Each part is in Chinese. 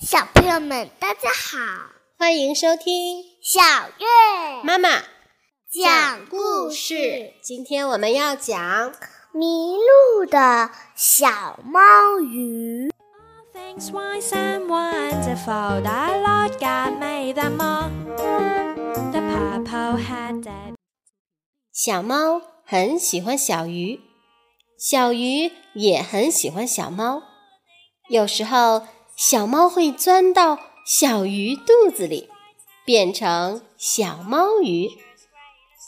小朋友们，大家好，欢迎收听小月妈妈讲故事。今天我们要讲迷路的小猫鱼。小猫很喜欢小鱼，小鱼也很喜欢小猫。有时候，小猫会钻到小鱼肚子里，变成小猫鱼。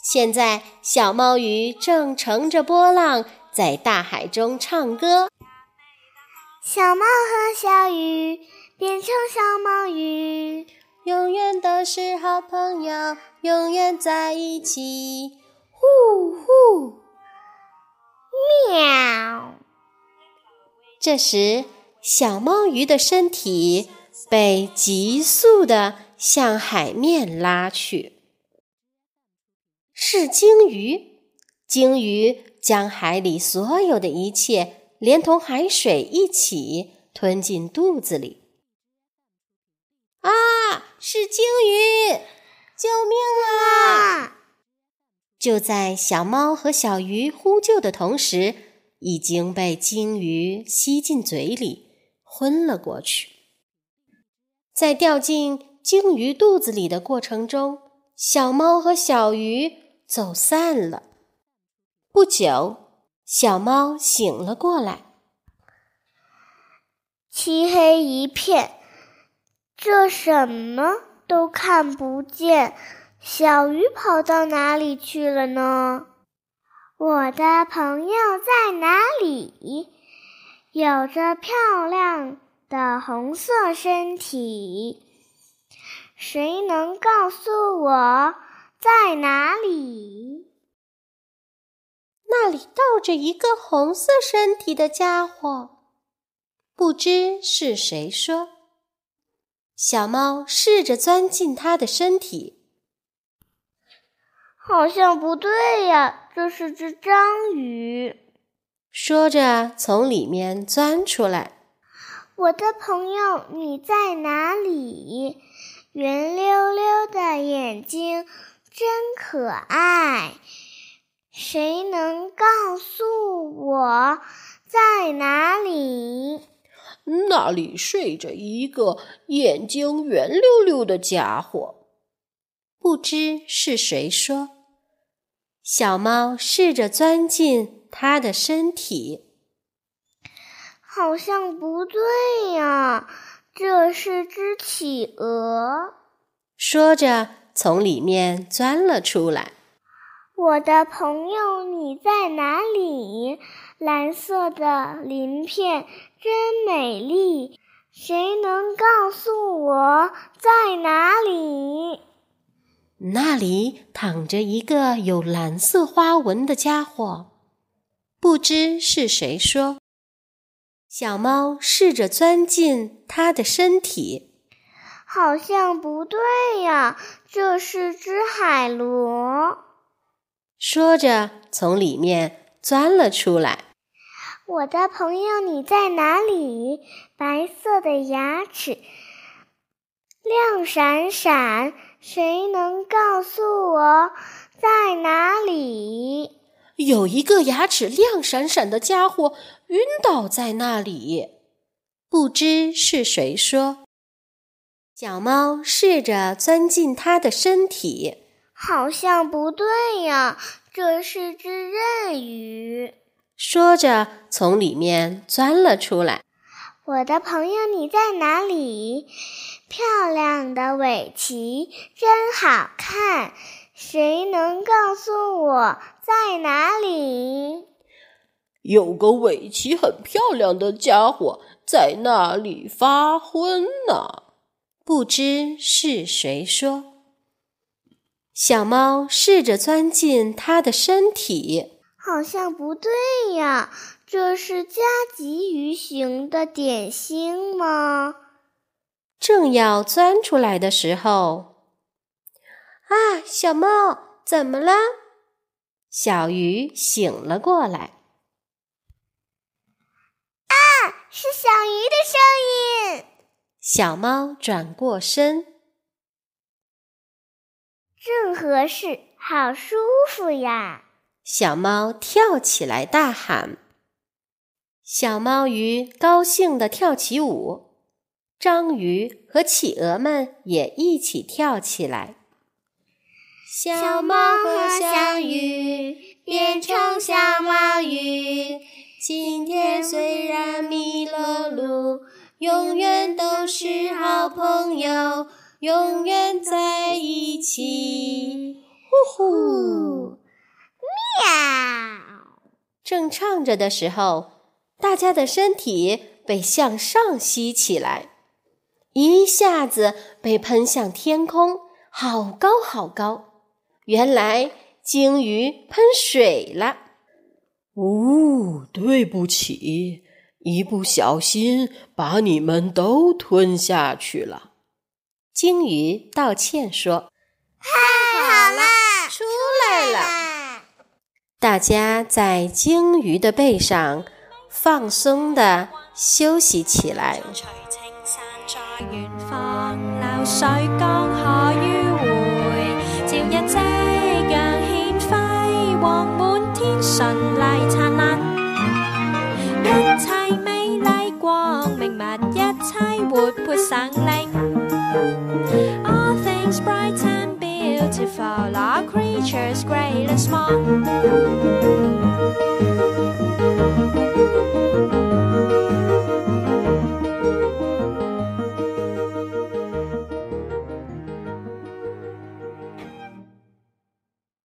现在，小猫鱼正乘着波浪在大海中唱歌。小猫和小鱼变成小猫鱼，永远都是好朋友，永远在一起。呼呼，喵！这时，小猫鱼的身体被急速的向海面拉去。是鲸鱼，鲸鱼将海里所有的一切，连同海水一起吞进肚子里。啊！是鲸鱼！救命啊！就在小猫和小鱼呼救的同时，已经被鲸鱼吸进嘴里，昏了过去。在掉进鲸鱼肚子里的过程中，小猫和小鱼走散了。不久，小猫醒了过来，漆黑一片，这什么都看不见。小鱼跑到哪里去了呢？我的朋友在哪里？有着漂亮的红色身体，谁能告诉我在哪里？那里倒着一个红色身体的家伙，不知是谁说。小猫试着钻进它的身体。好像不对呀，这是只章鱼。说着，从里面钻出来。我的朋友，你在哪里？圆溜溜的眼睛真可爱。谁能告诉我在哪里？那里睡着一个眼睛圆溜溜的家伙。不知是谁说，小猫试着钻进它的身体，好像不对呀。这是只企鹅，说着从里面钻了出来。我的朋友，你在哪里？蓝色的鳞片真美丽，谁能告诉我在哪里？那里躺着一个有蓝色花纹的家伙，不知是谁说。小猫试着钻进它的身体，好像不对呀。这是只海螺，说着从里面钻了出来。我的朋友，你在哪里？白色的牙齿亮闪闪。谁能告诉我在哪里？有一个牙齿亮闪闪的家伙晕倒在那里，不知是谁说。小猫试着钻进它的身体，好像不对呀。这是只刃鱼，说着从里面钻了出来。我的朋友，你在哪里？漂亮的尾鳍真好看，谁能告诉我在哪里？有个尾鳍很漂亮的家伙在那里发昏呢。不知是谁说。小猫试着钻进它的身体，好像不对呀。这是加急鱼形的点心吗？正要钻出来的时候，啊，小猫怎么了？小鱼醒了过来。啊是小鱼的声音。小猫转过身，正合适，好舒服呀！小猫跳起来大喊。小猫鱼高兴地跳起舞，章鱼和企鹅们也一起跳起来。小猫和小鱼变成小猫鱼，今天虽然迷了路。永远都是好朋友，永远在一起。呼呼，喵！正唱着的时候，大家的身体被向上吸起来，一下子被喷向天空，好高好高。原来鲸鱼喷水了。哦，对不起。一不小心把你们都吞下去了，鲸鱼道歉说：“太好了，出来了。”大家在鲸鱼的背上放松的休息起来。远方流水江河迂回，照日夕阳显辉煌，满天顺丽灿烂，一切美丽光明物，一切活泼生灵。All things bright and beautiful, all creatures great and small.